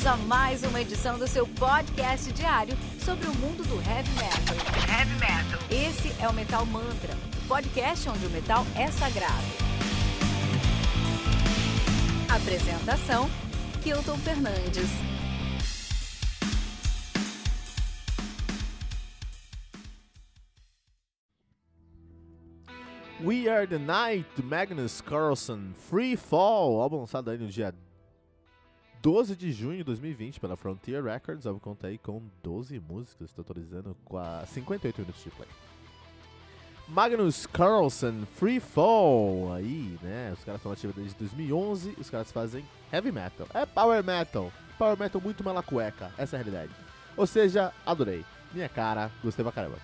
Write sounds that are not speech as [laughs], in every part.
Bem-vindos a mais uma edição do seu podcast diário sobre o mundo do heavy metal. Heavy metal. Esse é o Metal Mantra, o podcast onde o metal é sagrado. Apresentação: Kilton Fernandes. We Are the Night, Magnus Carlson, Free Fall, álbum lançado aí no dia 12 de junho de 2020 pela Frontier Records. Eu conta aí com 12 músicas, totalizando a 58 minutos de play. Magnus Carlson, Free Fall, aí, né? Os caras estão ativos desde 2011, os caras fazem heavy metal. É power metal, power metal muito malacueca, essa é a realidade. Ou seja, adorei. Minha cara, gostei pra caramba.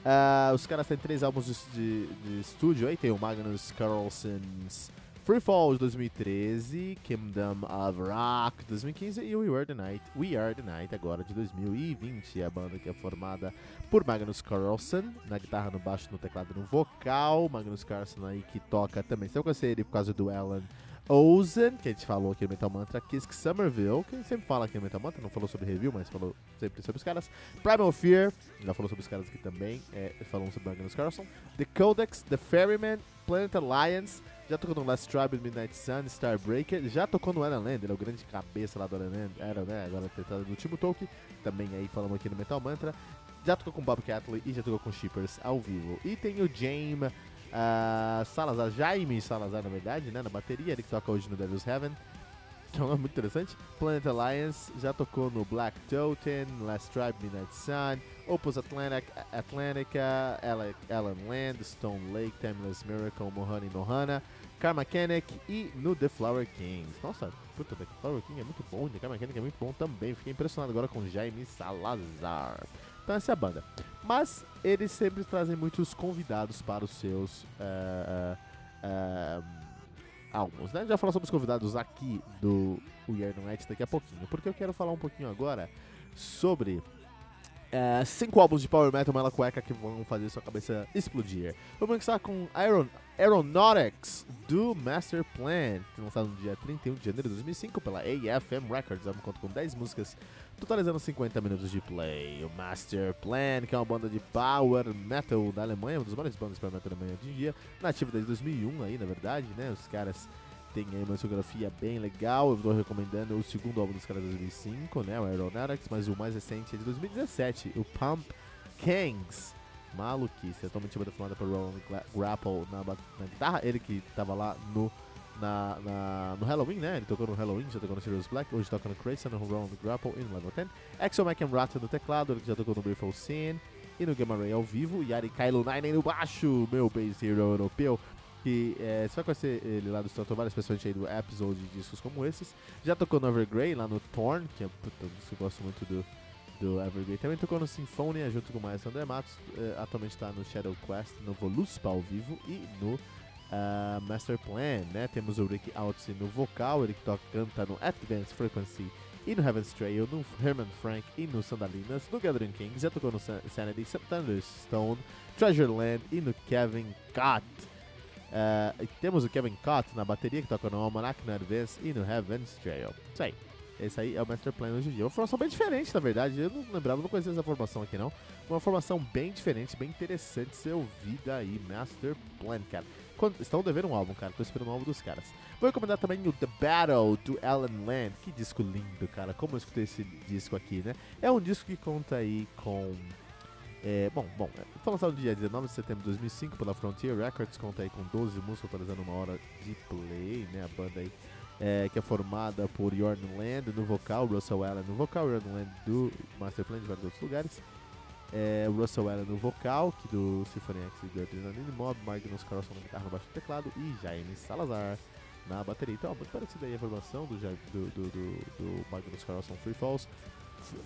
Uh, os caras têm três álbuns de, de, de, estúdio aí, tem o Magnus Carlson's Free Fall de 2013, Kingdom of Rock de 2015 e We Are The Night, We Are The Night agora de 2020, a banda que é formada por Magnus Carlson, na guitarra, no baixo, no teclado no vocal, Magnus Carlson aí que toca também, vai conhecer ele por causa do Alan Ozen, que a gente falou aqui no Metal Mantra, Kisk Somerville, que a gente sempre fala aqui no Metal Mantra, não falou sobre review, mas falou sempre sobre os caras. Primal Fear, já falou sobre os caras aqui também, é, falamos sobre Magnus Carlson. The Codex, The Ferryman, Planet Alliance, já tocou no Last Tribe, Midnight Sun, Starbreaker, já tocou no Alan Land, é o grande cabeça lá do Alan Land, era, né, agora tentado do Timo Tolkien, também aí falamos aqui no Metal Mantra. Já tocou com Bob Catley e já tocou com Shippers ao vivo. E tem o James Uh, Salazar, Jaime Salazar, na verdade, né? Na bateria, ele que toca hoje no Devil's Heaven. Que é um nome muito interessante. Planet Alliance já tocou no Black Totem, Last Tribe, Midnight Sun, Opus Atlantic, Atlantica, Ellen Land, Stone Lake, Timeless Miracle, Mohana e Nohana, Karma Mechanic e no The Flower Kings. Nossa, puta, The Flower King é muito bom, The Karma Mechanic é muito bom também. Fiquei impressionado agora com Jaime Salazar. Então essa é a banda. Mas eles sempre trazem muitos convidados para os seus uh, uh, álbuns, né? Já falou sobre os convidados aqui do We Are daqui a pouquinho, porque eu quero falar um pouquinho agora sobre é, cinco álbuns de Power Metal Mela Cueca que vão fazer sua cabeça explodir. Vamos começar com Aeron Aeronautics do Master Plan, lançado no dia 31 de janeiro de 2005 pela AFM Records. Vamos conta com 10 músicas, totalizando 50 minutos de play. O Master Plan, que é uma banda de Power Metal da Alemanha, uma das maiores bandas de Power Metal da Alemanha hoje em dia, nativa desde 2001 aí, na verdade, né? Os caras tem aí uma discografia bem legal. Eu estou recomendando o segundo álbum dos caras de 2005, né? O Aeronautics, mas o mais recente é de 2017, o Pump Kings. Maluquice, é totalmente formada por Roland Grapple na, na, guitarra. Ele que estava lá no, na, na, no Halloween, né? Ele tocou no Halloween, já tocou no Sirius Black, hoje toca no Crazy, no Roland Grapple e no Level 10. Axel McEnroth no teclado, ele que já tocou no Briefle Scene e no Gamma Ray ao vivo. Yari Kylo Nine no baixo, meu bass hero europeu que é, você vai conhecer ele lá do Stratovarius, especialmente aí do episode de discos como esses. Já tocou no Evergrey, lá no Torn, que é puta, eu gosto muito do, do Evergrey. Também tocou no Symphonia, junto com o Maestro André Matos. É, atualmente está no Shadow Quest, no Voluspa ao vivo e no uh, Master Plan, né? Temos o Rick Outsey no vocal, ele que toca, canta no Advanced Frequency e no Heaven's Trail, no Herman Frank e no Sandalinas, no Gathering Kings, já tocou no Sanity, Thunderstone, Treasureland e no Kevin Cott. Uh, temos o Kevin Cott na bateria, que toca no Almanac, no Advance e no Heaven's Trail. Isso aí. Esse aí é o Master Plan hoje em dia. Uma formação bem diferente, na verdade. Eu não lembrava, não conhecia essa formação aqui, não. Uma formação bem diferente, bem interessante ser ouvida aí. Master Plan, cara. Quando, estão devendo um álbum, cara. Tô esperando um álbum dos caras. Vou recomendar também o The Battle do Alan Land. Que disco lindo, cara. Como eu escutei esse disco aqui, né? É um disco que conta aí com é, bom, bom, é, foi lançado no dia 19 de setembro de 2005 pela Frontier Records, conta aí com 12 músicas, atualizando uma hora de play, né, a banda aí, é, que é formada por Jordan Land no vocal, Russell Allen no vocal, Jordan Land do Masterplan de vários outros lugares, é, Russell Allen no vocal, que do Symphony X e do Adrenaline Mob, Magnus Carlson na guitarra no baixo teclado e Jaime Salazar na bateria. Então, muito parecida aí a formação do, do, do, do, Magnus Carlson Free Falls,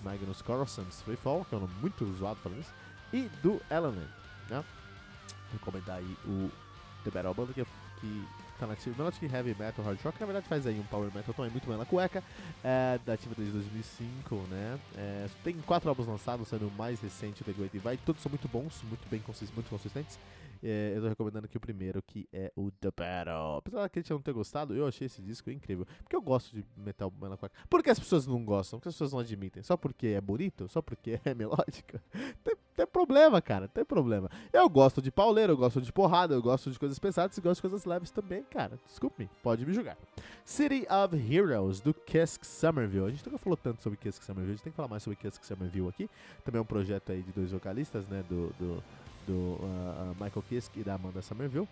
Magnus Carlson's Free Fall, que é um nome muito usado falando isso, e do Element, né? Recomendar aí o The Battle Band, que, que tá nativa, Melodic Heavy Metal Hard Rock, na verdade faz aí um Power Metal também muito bem na cueca, é, da ativa desde 2005, né? É, tem quatro álbuns lançados, sendo o mais recente, The Great Divide, todos são muito bons, muito bem consistentes, muito consistentes. É, eu tô recomendando aqui o primeiro, que é o The Battle. Apesar da gente não ter gostado, eu achei esse disco incrível. Porque eu gosto de metal melancolíaco. Por que as pessoas não gostam? Por que as pessoas não admitem? Só porque é bonito? Só porque [laughs] é melódica? Tem, tem problema, cara. Tem problema. Eu gosto de pauleiro, eu gosto de porrada, eu gosto de coisas pesadas e gosto de coisas leves também, cara. Desculpe me, pode me julgar. City of Heroes, do Kisk Somerville. A gente nunca falou tanto sobre Kisk Somerville, a gente tem que falar mais sobre Kisk Somerville aqui. Também é um projeto aí de dois vocalistas, né, do, do, do uh, Michael Kiske e da Amanda Somerville.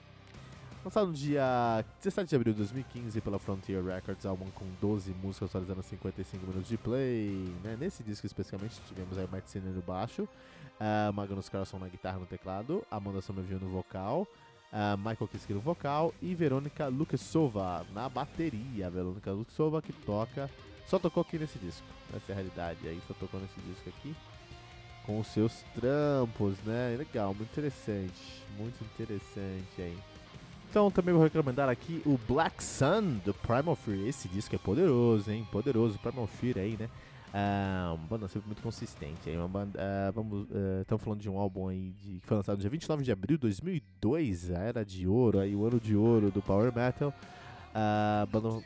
Lançado no dia 17 de abril de 2015 pela Frontier Records, álbum com 12 músicas atualizando 55 minutos de play. Né? Nesse disco especificamente tivemos aí Martina no baixo, uh, Magnus Carlson na guitarra no teclado, Amanda Somerville no vocal, uh, Michael Kiske no vocal e Verônica Lukasova na bateria. Verônica Lukasova que toca, só tocou aqui nesse disco, essa é a realidade, aí só tocou nesse disco aqui com os seus trampos, né? Legal, muito interessante, muito interessante aí. Então também vou recomendar aqui o Black Sun do Primal Fear. Esse disco é poderoso, hein? Poderoso, Primal Fear aí, né? Uh, uma banda sempre muito consistente. Aí, uma banda, uh, vamos, estamos uh, falando de um álbum aí de, que foi lançado no dia 29 de abril de 2002, a era de ouro, aí o ano de ouro do Power Metal. A banda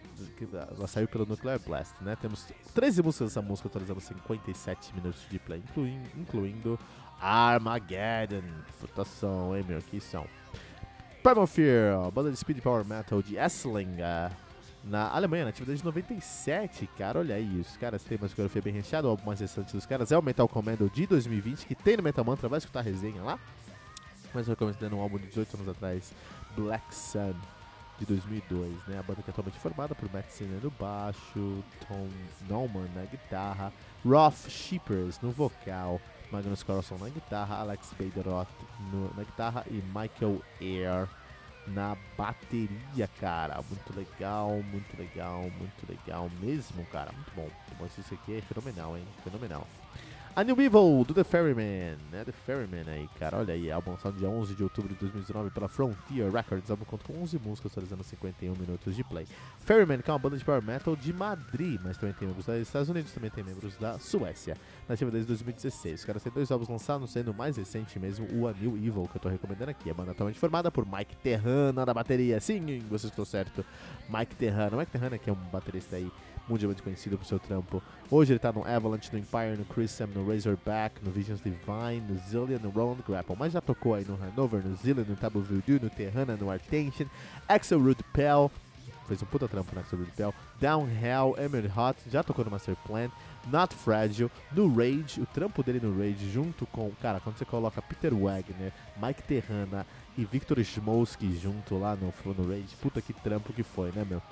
ela saiu pelo Nuclear Blast, né? Temos 13 músicas dessa música, atualizando 57 minutos de play, incluindo, incluindo Armageddon. Votação, hein, meu? Que são. Primal Fear, banda de speed power metal de Essling, na Alemanha, nativa desde 97, cara, olha aí, os caras têm uma discografia bem recheada, o álbum mais recente dos caras é o Metal Commando de 2020, que tem no Metal Mantra, vai escutar a resenha lá. Mas eu recomendo um álbum de 18 anos atrás, Black Sun, de 2002, né? A banda que é atualmente formada por Matt Sinner no baixo, Tom Norman na guitarra, Rolf Shippers no vocal, Magnus Carlson na guitarra, Alex Baderoth na guitarra e Michael Air na bateria, cara. Muito legal, muito legal, muito legal mesmo, cara. Muito bom. Muito Isso aqui é fenomenal, hein? Fenomenal. A New Evil do The Ferryman, né? The Ferryman aí, cara. Olha aí, álbum lançado dia 11 de outubro de 2019 pela Frontier Records. Álbum conta com 11 músicas, atualizando 51 minutos de play. Ferryman, que é uma banda de power metal de Madrid, mas também tem membros dos Estados Unidos, também tem membros da Suécia. Nativa desde 2016. Os caras têm dois álbuns lançados, sendo o mais recente mesmo o A New Evil, que eu tô recomendando aqui. A banda atualmente formada por Mike Terrana da bateria. Sim, vocês estão certo. Mike Terrana. Mike Terrana, que é um baterista aí mundialmente conhecido por seu trampo. Hoje ele tá no Avalanche, no Empire, no Chrisam, no Razorback, no Visions Divine, no Zillion, no Roland Grapple, mas já tocou aí no Hanover, no Zillion, no Taboo Voodoo, no Terrana, no Artension, Axel Root Pell, fez um puta trampo no Axel Root Pell, Down Hell, Emerald Hot, já tocou no Master Plan, Not Fragile, no Rage, o trampo dele no Rage, junto com, cara, quando você coloca Peter Wagner, Mike Terrana e Victor Smolsky junto lá no, no Rage, puta que trampo que foi, né, meu?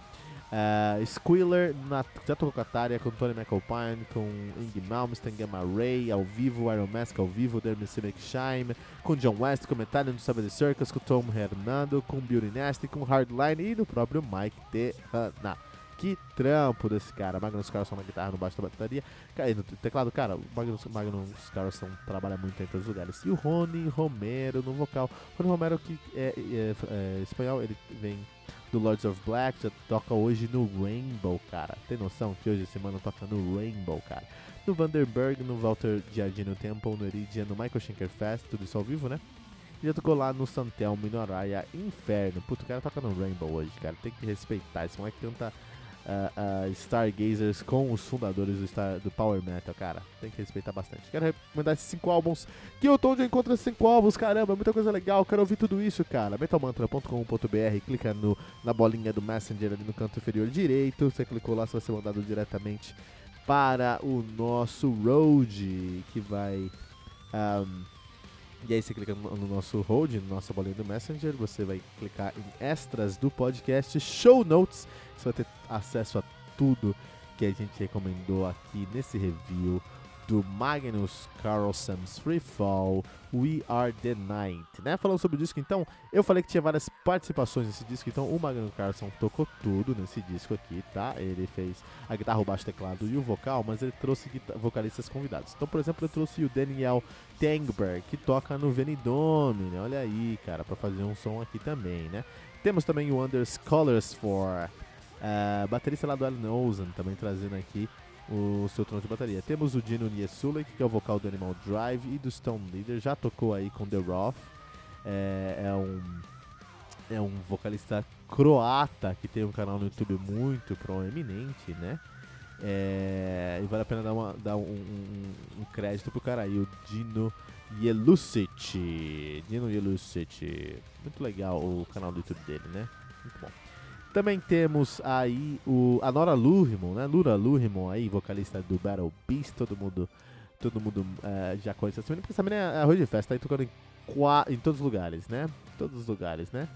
Uh, Squealer na, já tocou com a Tária, com Tony McAlpine, com Ing Malmsteen, Gamma Ray, ao vivo, Iron Mask ao vivo, Dermis Shime, com John West, com Metallica no Savage Circus, com Tom Hernando, com Beauty Nasty, com Hardline e no próprio Mike Terrana. Que trampo desse cara. Magnus Carlson na guitarra, no baixo da bateria. E no teclado, cara, o Magnus, Magnus Carlson trabalha muito em todos os lugares. E o Rony Romero no vocal. Rony Romero, que é, é, é espanhol, ele vem do Lords of Black, já toca hoje no Rainbow, cara. Tem noção que hoje semana toca no Rainbow, cara. No Vanderberg, no Walter Giardino Temple, no Iridian, no Michael Schenker Fest, tudo isso ao vivo, né? E já tocou lá no Santelmo no Araya Inferno. Puto, o cara toca no Rainbow hoje, cara. Tem que respeitar. Esse moleque canta uh, uh, Stargazers com os fundadores do, Star, do Power Metal, cara. Tem que respeitar bastante. Quero recomendar esses cinco álbuns. Que eu tô onde eu encontro esses cinco álbuns, caramba, muita coisa legal. Quero ouvir tudo isso, cara. metalmantra.com.br, clica no, na bolinha do Messenger ali no canto inferior direito. Você clicou lá, você vai ser mandado diretamente para o nosso road que vai. Um, e aí você clica no, nosso road, no nossa bolinha do Messenger, você vai clicar em extras do podcast, show notes, você vai ter acesso a tudo que a gente recomendou aqui nesse review do Magnus Carlsen's Free Fall, We Are The Night, né? Falando sobre o disco, então, eu falei que tinha várias participações nesse disco, então o Magnus Carlson tocou tudo nesse disco aqui, tá? Ele fez a guitarra, o baixo, teclado e o vocal, mas ele trouxe vocalistas convidados. Então, por exemplo, eu trouxe o Daniel Tangberg, que toca no Venidome, né? Olha aí, cara, para fazer um som aqui também, né? Temos também o Anders Colors for uh, baterista lá do Alan Ozen, também trazendo aqui o seu trono de bateria. Temos o Dino Niesulek, que é o vocal do Animal Drive e do Stone Leader, já tocou aí com The Roth. é, é um é um vocalista croata que tem um canal no YouTube muito proeminente, né? É, e vale a pena dar, uma, dar um, um, um, crédito pro cara aí, o Dino Jelusic. Dino Jelusic. Muito legal o canal do YouTube dele, né? Muito bom. Também temos aí o, a Nora Lurimon, né? Nura Lurimon aí, vocalista do Battle Beast, todo mundo, todo mundo uh, já conhece essa menina, porque essa menina é arroz de festa, tá aí tocando em, em todos os lugares, né? Todos os lugares, né?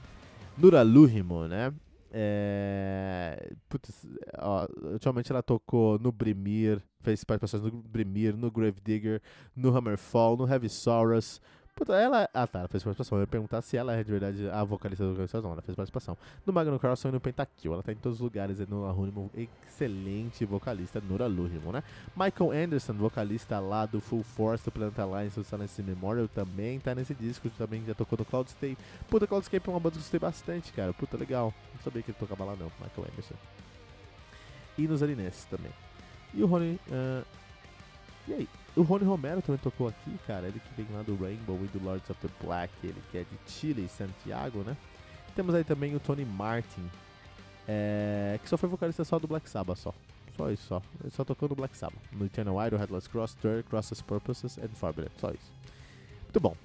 Nura Lurimon, né? É... Putz, ó, ultimamente ela tocou no Brimir, fez participações no Brimir, no Gravedigger, no Hammerfall, no Heavy Saurus, Puta, ela. Ah tá, ela fez participação. Eu ia perguntar se ela é de verdade a vocalista do Organização. Não, ela fez participação. No Magnum Carlson e no Pentakill. Ela tá em todos os lugares. No Arunimo, excelente vocalista. Nora Lurimo, né? Michael Anderson, vocalista lá do Full Force do Planet Alliance do Silence Memorial, também tá nesse disco. Também já tocou no Cloudscape. Puta, Cloudscape é uma banda que eu gostei bastante, cara. Puta, legal. Não sabia que ele tocava lá não, Michael Anderson. E nos Alinenses também. E o Rony. Uh... E aí? O Rony Romero também tocou aqui, cara. Ele que vem lá do Rainbow e do Lords of the Black. Ele que é de Chile e Santiago, né? Temos aí também o Tony Martin, é, que só foi vocalista só do Black Sabbath, só. Só isso, só. Ele só tocou no Black Sabbath. No Eternal Idol, Headless Cross, Third, Crosses Purposes and Forbidden. Só isso. Muito bom.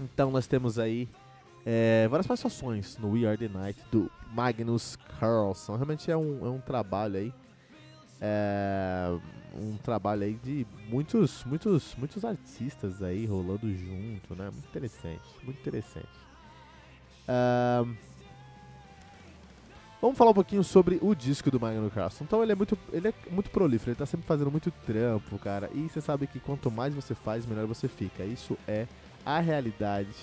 Então nós temos aí é, várias participações no We Are The Night do Magnus Carlson. Realmente é um, é um trabalho aí. É, um trabalho aí de muitos, muitos, muitos artistas aí rolando junto, né? Muito interessante, muito interessante. Uh, vamos falar um pouquinho sobre o disco do Magnus Carlson. Então ele é muito, ele é muito prolífero, ele tá sempre fazendo muito trampo, cara. E você sabe que quanto mais você faz, melhor você fica. Isso é a realidade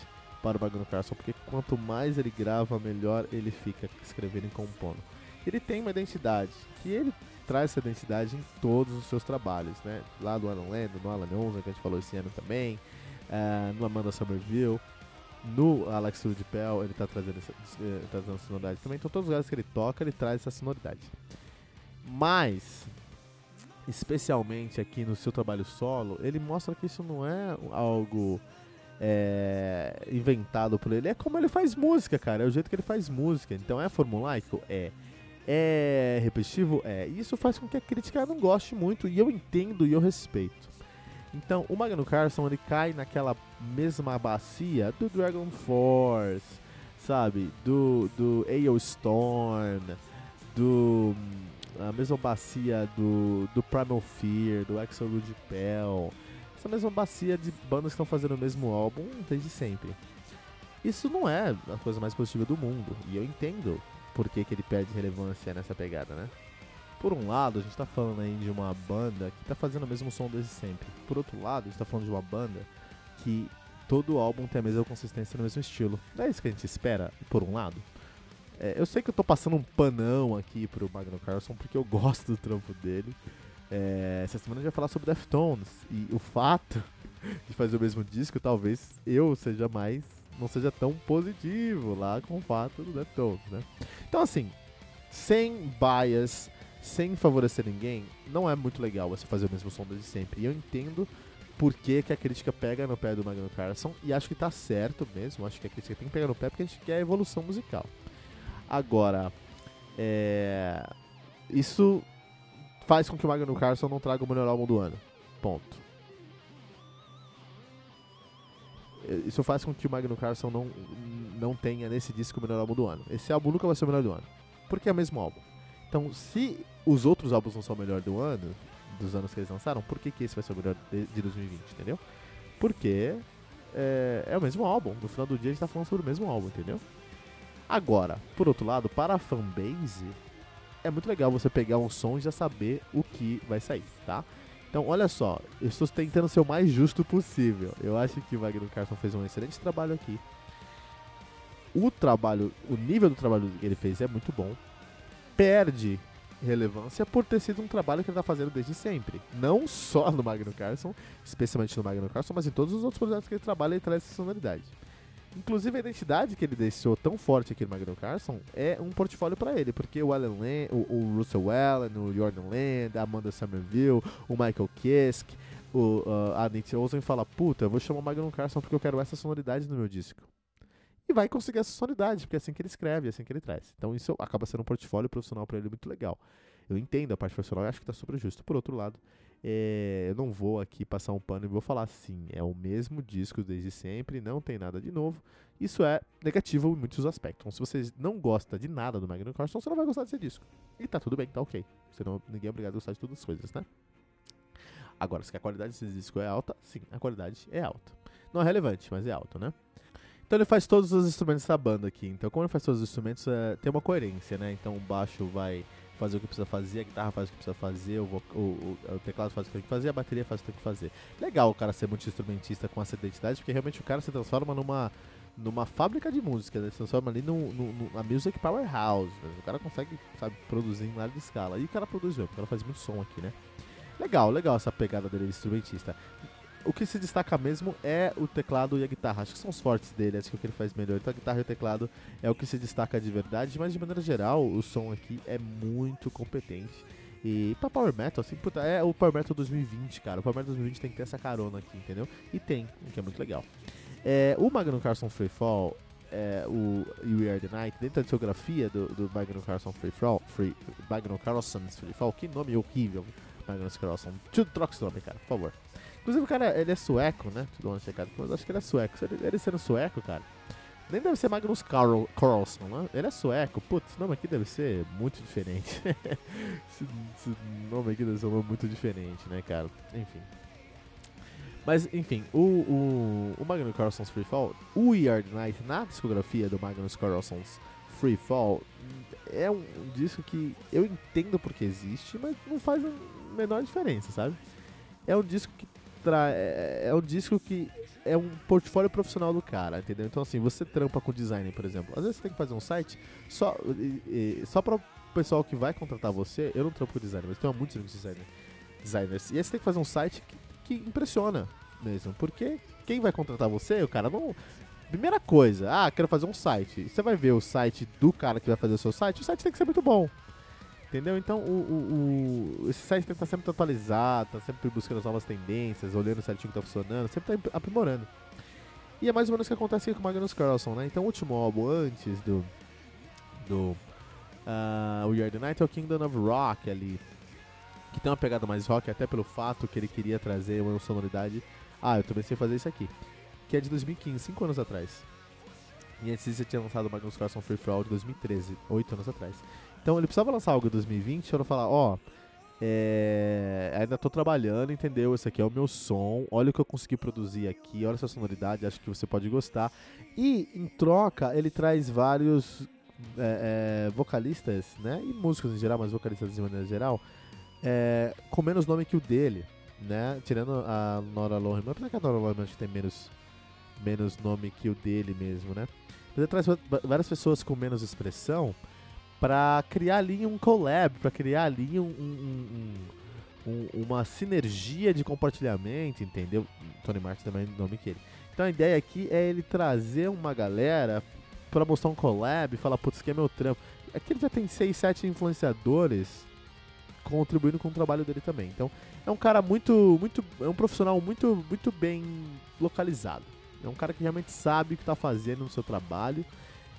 para o Magnus Carlson, porque quanto mais ele grava, melhor ele fica escrevendo e compondo. Ele tem uma identidade que ele traz essa identidade em todos os seus trabalhos, né? Lá do Alan Land, no Alan 11, que a gente falou esse ano também, uh, no Amanda Somerville, no Alex Pell, ele está trazendo essa, uh, trazendo essa sonoridade também. Então, todos os lugares que ele toca, ele traz essa sonoridade. Mas, especialmente aqui no seu trabalho solo, ele mostra que isso não é algo é, inventado por ele. É como ele faz música, cara. É o jeito que ele faz música. Então, é formulaico? É. É repetitivo? É. Isso faz com que a crítica não goste muito, e eu entendo e eu respeito. Então, o Magnus Carlson ele cai naquela mesma bacia do Dragon Force, sabe? Do, do AO Storm, do. A mesma bacia do, do Primal Fear, do Axel Rude Pell. Essa mesma bacia de bandas que estão fazendo o mesmo álbum desde sempre. Isso não é a coisa mais positiva do mundo, e eu entendo por que, que ele perde relevância nessa pegada, né? Por um lado, a gente tá falando aí de uma banda que tá fazendo o mesmo som desde sempre. Por outro lado, a gente tá falando de uma banda que todo álbum tem a mesma consistência no mesmo estilo. Não é isso que a gente espera, por um lado? É, eu sei que eu tô passando um panão aqui pro Magno Carlson porque eu gosto do trampo dele. É, essa semana a gente vai falar sobre Deftones e o fato [laughs] de fazer o mesmo disco, talvez eu seja mais não seja tão positivo lá com o fato do Deftones, né? Então, assim, sem bias, sem favorecer ninguém, não é muito legal você fazer o mesmo som desde sempre. E eu entendo por que, que a crítica pega no pé do Magno Carlson e acho que tá certo mesmo. Acho que a crítica tem que pegar no pé porque a gente quer evolução musical. Agora, é... isso faz com que o Magno Carlson não traga o melhor álbum do ano. Ponto. Isso faz com que o Magnus Carlson não, não tenha nesse disco o melhor álbum do ano. Esse álbum nunca vai ser o melhor do ano. Porque é o mesmo álbum. Então, se os outros álbuns não são o melhor do ano, dos anos que eles lançaram, por que, que esse vai ser o melhor de, de 2020, entendeu? Porque é, é, o mesmo álbum. No final do dia a gente tá falando sobre o mesmo álbum, entendeu? Agora, por outro lado, para a fanbase, é muito legal você pegar um som e já saber o que vai sair, tá? Então, olha só, eu estou tentando ser o mais justo possível. Eu acho que o Wagner Carson fez um excelente trabalho aqui. O trabalho, o nível do trabalho que ele fez é muito bom. Perde relevância por ter sido um trabalho que ele está fazendo desde sempre. Não só no Magno Carson, especialmente no Magno Carson, mas em todos os outros projetos que ele trabalha, ele traz essa sonoridade. Inclusive a identidade que ele deixou tão forte aqui no Magno Carson é um portfólio para ele, porque o Alan Land, o, o Russell Allen, o Jordan Land, a Amanda Somerville, o Michael Kiske, o, uh, a Nancy Olsen fala, puta, eu vou chamar o Magnum Carlson porque eu quero essa sonoridade no meu disco. E vai conseguir essa sonoridade, porque é assim que ele escreve, é assim que ele traz. Então isso acaba sendo um portfólio profissional para ele muito legal. Eu entendo a parte profissional e acho que tá super justo. Por outro lado, é, eu não vou aqui passar um pano e vou falar assim, é o mesmo disco desde sempre, não tem nada de novo. Isso é negativo em muitos aspectos. Então, se você não gosta de nada do Magnum Carlson, você não vai gostar desse disco. E tá tudo bem, tá ok. Senão ninguém é obrigado a gostar de todas as coisas, né? Agora, se a qualidade desse disco é alta, sim, a qualidade é alta. Não é relevante, mas é alta, né? Então ele faz todos os instrumentos da banda aqui. Então, como ele faz todos os instrumentos, é, tem uma coerência, né? Então, o baixo vai fazer o que precisa fazer, a guitarra faz o que precisa fazer, o, o, o, o teclado faz o que tem que fazer, a bateria faz o que tem que fazer. Legal o cara ser multi-instrumentista com essa identidade, porque realmente o cara se transforma numa, numa fábrica de música, né? se transforma ali numa no, no, music powerhouse. Né? O cara consegue, sabe, produzir em larga escala. E o cara produz mesmo, o cara faz muito som aqui, né? Legal, legal essa pegada dele de instrumentista o que se destaca mesmo é o teclado e a guitarra. Acho que são os fortes dele, acho que é o que ele faz melhor. Então a guitarra e o teclado é o que se destaca de verdade, mas de maneira geral, o som aqui é muito competente. E pra Power Metal, assim, puta, é o Power Metal 2020, cara. O Power Metal 2020 tem que ter essa carona aqui, entendeu? E tem, o que é muito legal. É, o Magnum Carson Freefall, é, o We Are The Night, dentro da discografia do, do Magnum Carson Freefall, Free, Magnum Carlson's Freefall, que nome horrível, Magnum Carlson. Troca esse nome, cara, por favor. Inclusive, o cara, ele é sueco, né? Tudo uma checada mas acho que ele é sueco. Ele, ele sendo sueco, cara, nem deve ser Magnus Carl, Carlson, né? Ele é sueco. Putz, esse nome aqui deve ser muito diferente. [laughs] esse, esse, nome aqui deve ser um nome muito diferente, né, cara? Enfim. Mas, enfim, o, o, o Magnus Carlson's Free Fall, o Yard Night na discografia do Magnus Carlson's Free Fall, é um, um disco que eu entendo porque existe, mas não faz a menor diferença, sabe? É um disco que é, é um disco que é um portfólio profissional do cara, entendeu? Então assim, você trampa com design, por exemplo. Às vezes você tem que fazer um site só, e, e, só para o pessoal que vai contratar você. Eu não trampo com design, mas tenho muitos amigos designer, designers. E aí você tem que fazer um site que, que impressiona mesmo. Porque quem vai contratar você, o cara não. Primeira coisa, ah, quero fazer um site. Você vai ver o site do cara que vai fazer o seu site, o site tem que ser muito bom. Entendeu? Então o, o, o, esse site tem que estar sempre atualizado, tá sempre buscando as novas tendências, olhando certinho que está funcionando, sempre está aprimorando. E é mais ou menos o que acontece com o Magnus Carlson, né? Então o último álbum antes do. do. Uh, We Are the Night é o Kingdom of Rock ali. Que tem uma pegada mais rock, até pelo fato que ele queria trazer uma sonoridade. Ah, eu também sei fazer isso aqui. Que é de 2015, 5 anos atrás. E antes você tinha lançado o Magnus Carlson Free For de 2013, 8 anos atrás. Então ele precisava lançar algo em 2020 para falar, ó, é, ainda tô trabalhando, entendeu? Esse aqui é o meu som, olha o que eu consegui produzir aqui, olha essa sonoridade, acho que você pode gostar. E em troca ele traz vários é, é, vocalistas, né? E músicos em geral, mas vocalistas de maneira geral, com menos nome que o dele, né? Tirando a Nora Lohan, apesar que a Nora Lohan tem menos, menos nome que o dele mesmo, né? Ele traz várias pessoas com menos expressão para criar ali um collab, para criar ali um, um, um, uma sinergia de compartilhamento, entendeu? Tony Martin também é o nome que ele. Então a ideia aqui é ele trazer uma galera para mostrar um collab falar, putz, aqui é meu trampo. Aqui ele já tem 6, 7 influenciadores contribuindo com o trabalho dele também. Então é um cara muito, muito, é um profissional muito, muito bem localizado. É um cara que realmente sabe o que está fazendo no seu trabalho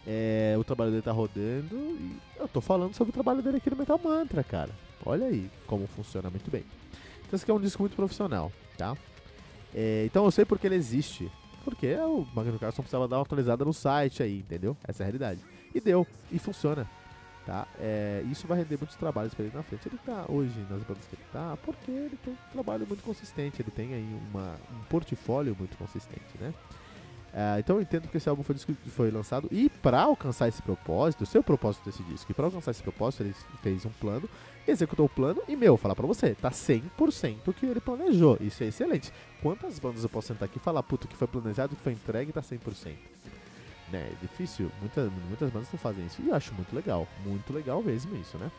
é, o trabalho dele tá rodando e eu tô falando sobre o trabalho dele aqui no Metal Mantra, cara. Olha aí como funciona muito bem. Então esse aqui é um disco muito profissional, tá? É, então eu sei porque ele existe. Porque o Magno Carlson precisava dar uma atualizada no site aí, entendeu? Essa é a realidade. E deu, e funciona. Tá? É, isso vai render muitos trabalhos para ele na frente. Ele tá hoje nas bandas que ele tá, porque ele tem um trabalho muito consistente, ele tem aí uma, um portfólio muito consistente, né? Uh, então eu entendo que esse álbum foi, foi lançado e para alcançar esse propósito, o seu propósito desse disco, e para alcançar esse propósito, ele fez um plano, executou o plano e, meu, falar pra você, tá 100% o que ele planejou. Isso é excelente. Quantas bandas eu posso sentar aqui e falar, puto, que foi planejado, que foi entregue, tá 100%? Né, é difícil, muitas, muitas bandas não fazem isso e eu acho muito legal, muito legal mesmo isso, né?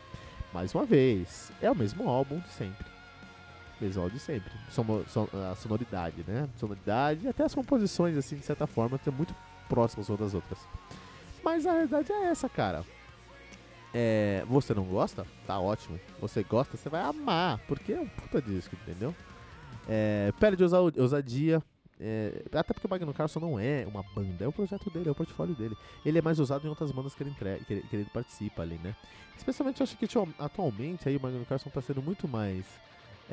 Mais uma vez, é o mesmo álbum de sempre visual de sempre. a sonoridade, né? Sonoridade e até as composições, assim, de certa forma, estão muito próximas umas das outras. Mas a verdade é essa, cara. É, você não gosta? Tá ótimo. Você gosta, você vai amar, porque é um puta disco, entendeu? É, perde ousadia. É, até porque o Magnus Carlson não é uma banda, é o projeto dele, é o portfólio dele. Ele é mais usado em outras bandas que ele, entrega, que ele, que ele participa ali, né? Especialmente eu acho que atualmente aí o Magnus Carlson está sendo muito mais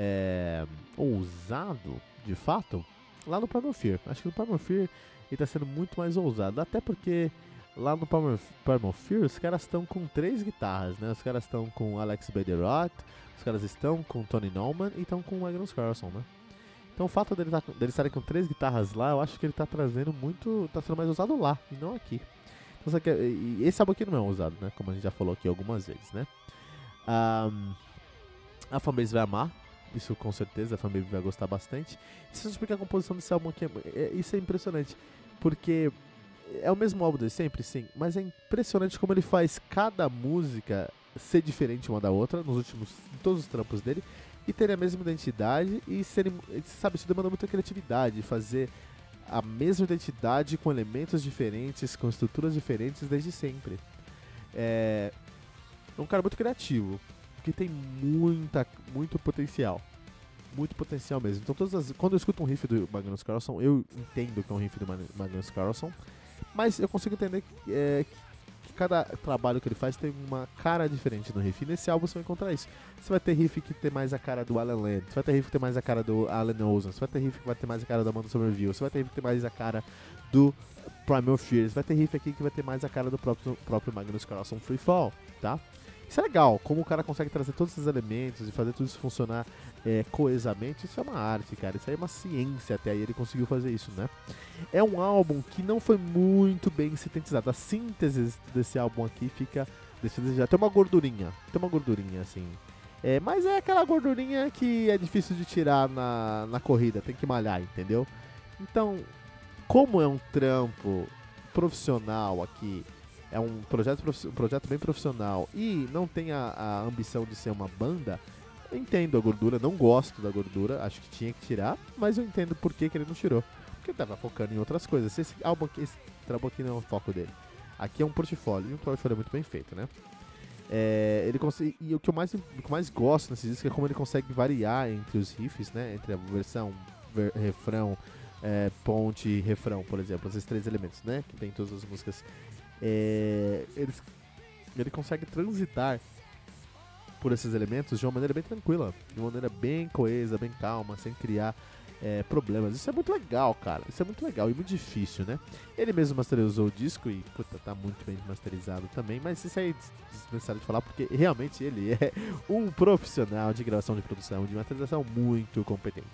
é, ousado, de fato, lá no Primal Fear. Acho que no Primal Fear ele está sendo muito mais ousado, até porque lá no Primal Fear os caras estão com três guitarras, né? Os caras estão com Alex Baderot, os caras estão com Tony Norman e estão com Magnus Carlson, né? Então o fato dele, tá, dele estarem com três guitarras lá, eu acho que ele está trazendo muito. tá sendo mais usado lá e não aqui. Então, e esse álbum aqui não é usado, né? Como a gente já falou aqui algumas vezes, né? Um, a fanbase vai amar, isso com certeza, a fanbase vai gostar bastante. Isso porque a composição desse álbum aqui, é, é, isso é impressionante. Porque é o mesmo álbum de sempre, sim, mas é impressionante como ele faz cada música ser diferente uma da outra nos últimos, em todos os trampos dele e terem a mesma identidade e serem, sabe, isso demanda muita criatividade, fazer a mesma identidade com elementos diferentes, com estruturas diferentes desde sempre. É, é um cara muito criativo, que tem muita, muito potencial. Muito potencial mesmo. Então, todas as, quando eu escuto um riff do Magnus Carlson, eu entendo que é um riff do Magnus Carlson, mas eu consigo entender que, é, cada trabalho que ele faz tem uma cara diferente no riff. E nesse álbum você vai encontrar isso. Você vai ter riff que tem mais a cara do Alan Land, você vai ter riff que tem mais a cara do Alan Ozan, você vai ter riff que vai ter mais a cara da Amanda Somerville, você vai ter riff que tem mais a cara do Primal Fear, você vai ter riff aqui que vai ter mais a cara do próprio, próprio Magnus Carlson Free Fall, tá? Isso é legal, como o cara consegue trazer todos esses elementos e fazer tudo isso funcionar é, coesamente, isso é uma arte, cara. Isso é uma ciência até ele conseguiu fazer isso, né? É um álbum que não foi muito bem sintetizado. A síntese desse álbum aqui fica. Deixa desejar. Tem uma gordurinha. Tem uma gordurinha, assim. É, mas é aquela gordurinha que é difícil de tirar na, na corrida, tem que malhar, entendeu? Então, como é um trampo profissional aqui, é um projeto, um projeto bem profissional e não tem a, a ambição de ser uma banda, eu entendo a gordura, não gosto da gordura, acho que tinha que tirar, mas eu entendo por que, que ele não tirou. Porque ele tava focando em outras coisas. Esse álbum aqui, esse trabalho aqui não é o foco dele. Aqui é um portfólio, e um portfólio muito bem feito, né? É, ele consegue, e o que, eu mais, o que mais gosto nesse disco é como ele consegue variar entre os riffs, né? Entre a versão, ver, refrão, é, ponte e refrão, por exemplo. Esses três elementos, né? Que tem todas as músicas é, eles, ele consegue transitar por esses elementos de uma maneira bem tranquila, de uma maneira bem coesa, bem calma, sem criar é, problemas. Isso é muito legal, cara. Isso é muito legal e muito difícil, né? Ele mesmo masterizou o disco e, puta, tá muito bem masterizado também, mas isso aí é desnecessário de falar porque realmente ele [laughs] é um profissional de gravação de produção, de masterização muito competente.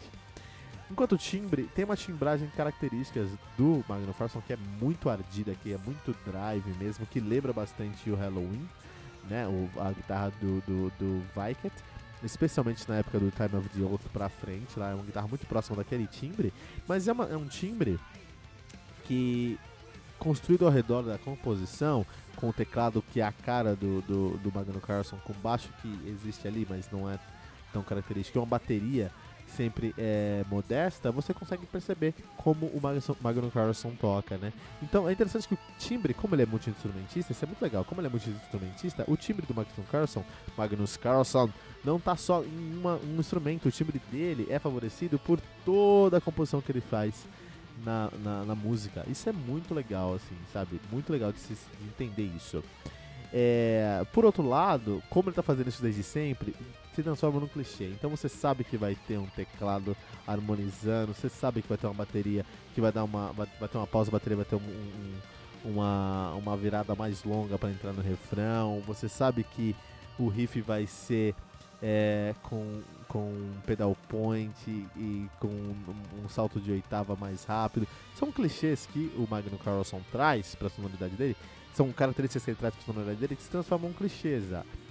Enquanto o timbre, tem uma timbragem características do Magnum Farson que é muito ardida, que é muito drive mesmo, que lembra bastante o Halloween, né? O, a guitarra do, do, do especialmente na época do Time of the Oath pra frente, lá é uma guitarra muito próxima daquele timbre, mas é, uma, é um timbre que construído ao redor da composição, com o teclado que é a cara do, do, do Magnum Carlson, com baixo que existe ali, mas não é tão característico, é uma bateria sempre é modesta, você consegue perceber como o Magnus Carlson toca, né? Então é interessante que o timbre, como ele é multi-instrumentista, isso é muito legal, como ele é multi-instrumentista, o timbre do Magnus Carlson, Magnus Carlson, não tá só em uma, um instrumento, o timbre dele é favorecido por toda a composição que ele faz na, na, na música. Isso é muito legal, assim, sabe? Muito legal de se entender isso. É, por outro lado, como ele está fazendo isso desde sempre, se transforma num clichê. Então você sabe que vai ter um teclado harmonizando, você sabe que vai ter uma bateria que vai dar uma. vai, vai ter uma pausa, a bateria vai ter um, um, uma, uma virada mais longa para entrar no refrão. Você sabe que o riff vai ser é, com, com pedal point e com um, um, salto de oitava mais rápido. São clichês que o Magnum Carlson traz para a sonoridade dele. São características que ele traz para a sonoridade dele que se transformam em clichês.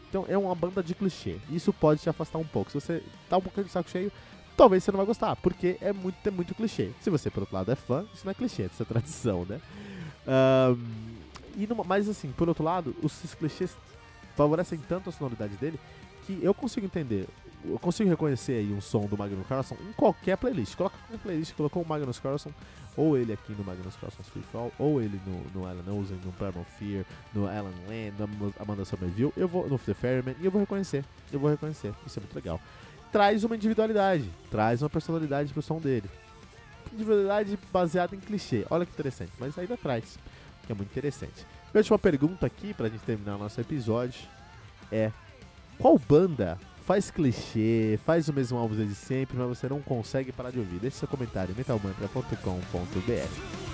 Então é uma banda de clichê. Isso pode te afastar um pouco. Se você tá um pouquinho de saco cheio, talvez você não vai gostar, porque é muito, é muito clichê. Se você, por outro lado, é fã, isso não é clichê, isso é [laughs] tradição, né? Um, e numa, mas assim, por outro lado, os clichês favorecem tanto a sonoridade dele que eu consigo entender, eu consigo reconhecer aí um som do Magnus Carlson em qualquer playlist. Coloca qualquer playlist, colocou o Magnus Carlson, ou ele aqui no Magnus Carlson's Free Fall, ou ele no, no Alan Ozen, no Primal Fear, no Alan Land, no Amanda Somerville, eu vou no The Ferryman e eu vou reconhecer. Eu vou reconhecer. Isso é muito legal. traz uma individualidade, traz uma personalidade pro som dele. Individualidade baseada em clichê. Olha que interessante, mas ainda traz, que é muito interessante. Minha última pergunta aqui, pra gente terminar o nosso episódio, é: qual banda faz clichê, faz o mesmo álbum desde sempre, mas você não consegue parar de ouvir? Deixe seu comentário metalmantra.com.br.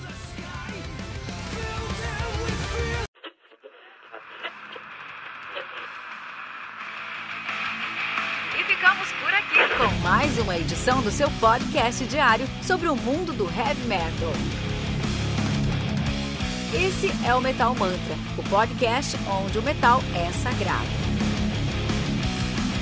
com mais uma edição do seu podcast diário sobre o mundo do heavy metal. Esse é o Metal Mantra, o podcast onde o metal é sagrado.